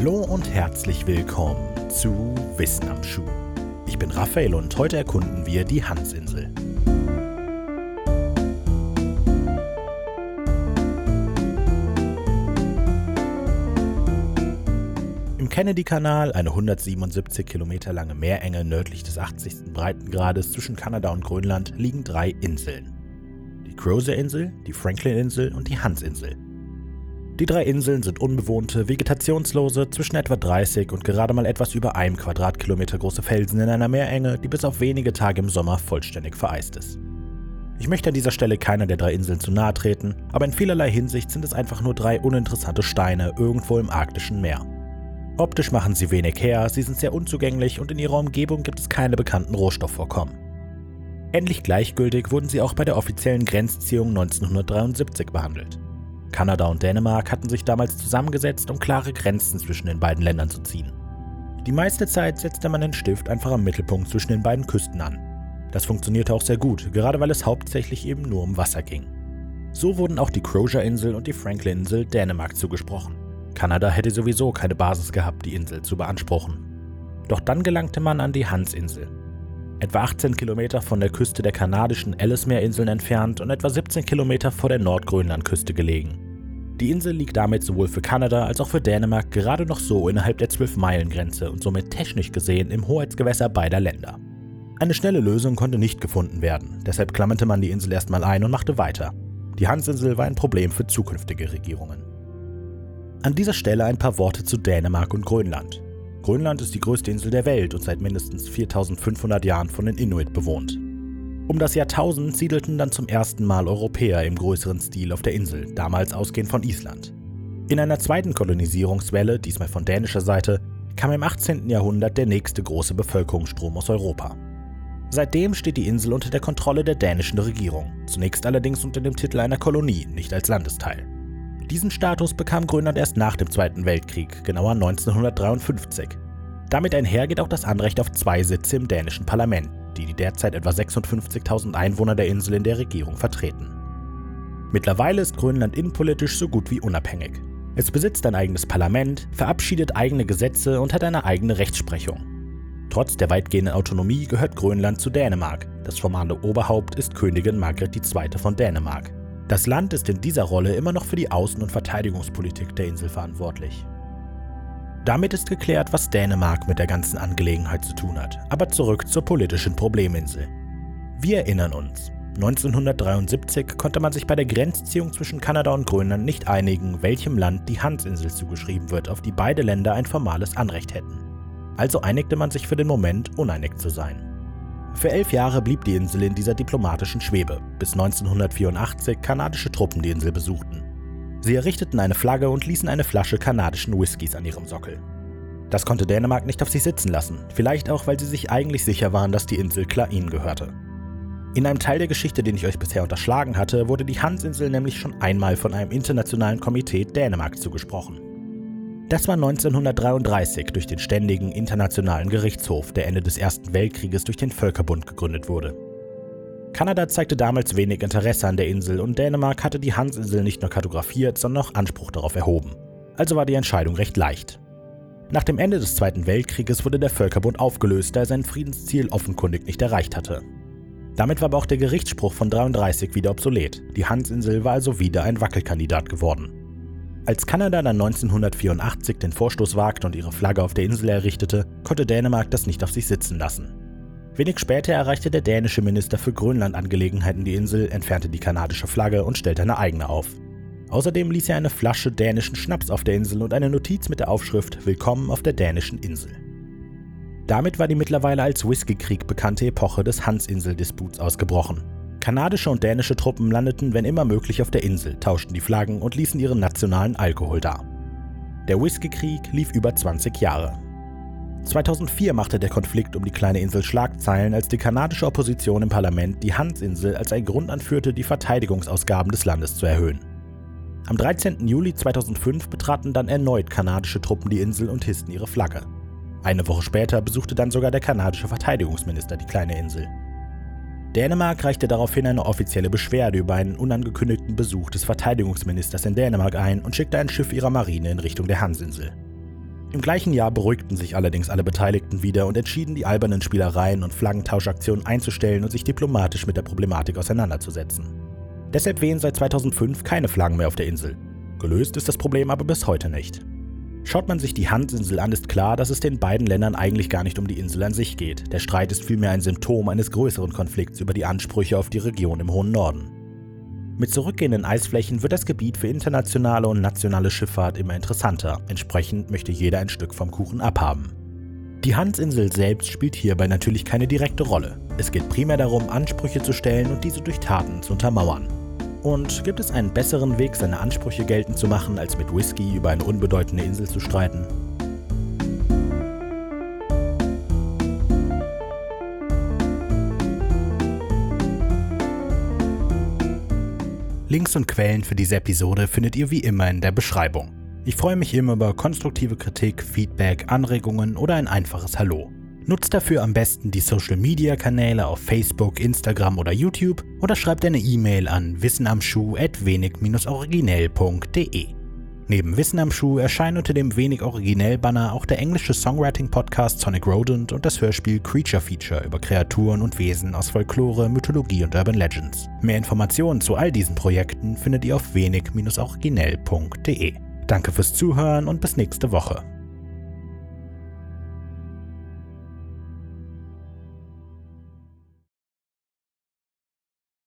Hallo und herzlich willkommen zu Wissen am Schuh. Ich bin Raphael und heute erkunden wir die Hansinsel. Im Kennedy-Kanal, eine 177 Kilometer lange Meerenge nördlich des 80. Breitengrades zwischen Kanada und Grönland, liegen drei Inseln. Die Crozier-Insel, die Franklin-Insel und die Hansinsel. Die drei Inseln sind unbewohnte, vegetationslose, zwischen etwa 30 und gerade mal etwas über einem Quadratkilometer große Felsen in einer Meerenge, die bis auf wenige Tage im Sommer vollständig vereist ist. Ich möchte an dieser Stelle keiner der drei Inseln zu nahe treten, aber in vielerlei Hinsicht sind es einfach nur drei uninteressante Steine irgendwo im arktischen Meer. Optisch machen sie wenig her, sie sind sehr unzugänglich und in ihrer Umgebung gibt es keine bekannten Rohstoffvorkommen. Ähnlich gleichgültig wurden sie auch bei der offiziellen Grenzziehung 1973 behandelt. Kanada und Dänemark hatten sich damals zusammengesetzt, um klare Grenzen zwischen den beiden Ländern zu ziehen. Die meiste Zeit setzte man den Stift einfach am Mittelpunkt zwischen den beiden Küsten an. Das funktionierte auch sehr gut, gerade weil es hauptsächlich eben nur um Wasser ging. So wurden auch die Crozier-Insel und die Franklin-Insel Dänemark zugesprochen. Kanada hätte sowieso keine Basis gehabt, die Insel zu beanspruchen. Doch dann gelangte man an die Hansinsel. Etwa 18 Kilometer von der Küste der kanadischen Ellesmere-Inseln entfernt und etwa 17 Kilometer vor der Nordgrönlandküste gelegen. Die Insel liegt damit sowohl für Kanada als auch für Dänemark gerade noch so innerhalb der 12-Meilen-Grenze und somit technisch gesehen im Hoheitsgewässer beider Länder. Eine schnelle Lösung konnte nicht gefunden werden, deshalb klammerte man die Insel erstmal ein und machte weiter. Die Hansinsel war ein Problem für zukünftige Regierungen. An dieser Stelle ein paar Worte zu Dänemark und Grönland. Grönland ist die größte Insel der Welt und seit mindestens 4500 Jahren von den Inuit bewohnt. Um das Jahrtausend siedelten dann zum ersten Mal Europäer im größeren Stil auf der Insel, damals ausgehend von Island. In einer zweiten Kolonisierungswelle, diesmal von dänischer Seite, kam im 18. Jahrhundert der nächste große Bevölkerungsstrom aus Europa. Seitdem steht die Insel unter der Kontrolle der dänischen Regierung, zunächst allerdings unter dem Titel einer Kolonie, nicht als Landesteil. Diesen Status bekam Grönland erst nach dem Zweiten Weltkrieg, genauer 1953. Damit einher geht auch das Anrecht auf zwei Sitze im dänischen Parlament, die die derzeit etwa 56.000 Einwohner der Insel in der Regierung vertreten. Mittlerweile ist Grönland innenpolitisch so gut wie unabhängig. Es besitzt ein eigenes Parlament, verabschiedet eigene Gesetze und hat eine eigene Rechtsprechung. Trotz der weitgehenden Autonomie gehört Grönland zu Dänemark. Das formale Oberhaupt ist Königin Margret II. von Dänemark. Das Land ist in dieser Rolle immer noch für die Außen- und Verteidigungspolitik der Insel verantwortlich. Damit ist geklärt, was Dänemark mit der ganzen Angelegenheit zu tun hat. Aber zurück zur politischen Probleminsel. Wir erinnern uns. 1973 konnte man sich bei der Grenzziehung zwischen Kanada und Grönland nicht einigen, welchem Land die Hansinsel zugeschrieben wird, auf die beide Länder ein formales Anrecht hätten. Also einigte man sich für den Moment, uneinig zu sein. Für elf Jahre blieb die Insel in dieser diplomatischen Schwebe, bis 1984 kanadische Truppen die Insel besuchten. Sie errichteten eine Flagge und ließen eine Flasche kanadischen Whiskys an ihrem Sockel. Das konnte Dänemark nicht auf sich sitzen lassen, vielleicht auch, weil sie sich eigentlich sicher waren, dass die Insel klar ihnen gehörte. In einem Teil der Geschichte, den ich euch bisher unterschlagen hatte, wurde die Hansinsel nämlich schon einmal von einem internationalen Komitee Dänemark zugesprochen. Das war 1933 durch den Ständigen Internationalen Gerichtshof, der Ende des Ersten Weltkrieges durch den Völkerbund gegründet wurde. Kanada zeigte damals wenig Interesse an der Insel und Dänemark hatte die Hansinsel nicht nur kartografiert, sondern auch Anspruch darauf erhoben. Also war die Entscheidung recht leicht. Nach dem Ende des Zweiten Weltkrieges wurde der Völkerbund aufgelöst, da er sein Friedensziel offenkundig nicht erreicht hatte. Damit war aber auch der Gerichtsspruch von 33 wieder obsolet. Die Hansinsel war also wieder ein Wackelkandidat geworden. Als Kanada dann 1984 den Vorstoß wagte und ihre Flagge auf der Insel errichtete, konnte Dänemark das nicht auf sich sitzen lassen. Wenig später erreichte der dänische Minister für Grönlandangelegenheiten die Insel, entfernte die kanadische Flagge und stellte eine eigene auf. Außerdem ließ er eine Flasche dänischen Schnaps auf der Insel und eine Notiz mit der Aufschrift Willkommen auf der dänischen Insel. Damit war die mittlerweile als Whiskykrieg bekannte Epoche des Hansinsel-Disputs ausgebrochen. Kanadische und dänische Truppen landeten, wenn immer möglich, auf der Insel, tauschten die Flaggen und ließen ihren nationalen Alkohol dar. Der Whiskykrieg lief über 20 Jahre. 2004 machte der Konflikt um die kleine Insel Schlagzeilen, als die kanadische Opposition im Parlament die Hansinsel als einen Grund anführte, die Verteidigungsausgaben des Landes zu erhöhen. Am 13. Juli 2005 betraten dann erneut kanadische Truppen die Insel und hissten ihre Flagge. Eine Woche später besuchte dann sogar der kanadische Verteidigungsminister die kleine Insel. Dänemark reichte daraufhin eine offizielle Beschwerde über einen unangekündigten Besuch des Verteidigungsministers in Dänemark ein und schickte ein Schiff ihrer Marine in Richtung der Hansinsel. Im gleichen Jahr beruhigten sich allerdings alle Beteiligten wieder und entschieden, die albernen Spielereien und Flaggentauschaktionen einzustellen und sich diplomatisch mit der Problematik auseinanderzusetzen. Deshalb wehen seit 2005 keine Flaggen mehr auf der Insel. Gelöst ist das Problem aber bis heute nicht. Schaut man sich die Hansinsel an, ist klar, dass es den beiden Ländern eigentlich gar nicht um die Insel an sich geht. Der Streit ist vielmehr ein Symptom eines größeren Konflikts über die Ansprüche auf die Region im hohen Norden. Mit zurückgehenden Eisflächen wird das Gebiet für internationale und nationale Schifffahrt immer interessanter. Entsprechend möchte jeder ein Stück vom Kuchen abhaben. Die Hansinsel selbst spielt hierbei natürlich keine direkte Rolle. Es geht primär darum, Ansprüche zu stellen und diese durch Taten zu untermauern. Und gibt es einen besseren Weg, seine Ansprüche geltend zu machen, als mit Whisky über eine unbedeutende Insel zu streiten? Links und Quellen für diese Episode findet ihr wie immer in der Beschreibung. Ich freue mich immer über konstruktive Kritik, Feedback, Anregungen oder ein einfaches Hallo. Nutzt dafür am besten die Social Media Kanäle auf Facebook, Instagram oder YouTube oder schreibt eine E-Mail an wissenamschuh@wenig-originell.de. Neben Wissen am Schuh erscheinen unter dem wenig originell Banner auch der englische Songwriting-Podcast Sonic Rodent und das Hörspiel Creature Feature über Kreaturen und Wesen aus Folklore, Mythologie und Urban Legends. Mehr Informationen zu all diesen Projekten findet ihr auf wenig-originell.de. Danke fürs Zuhören und bis nächste Woche.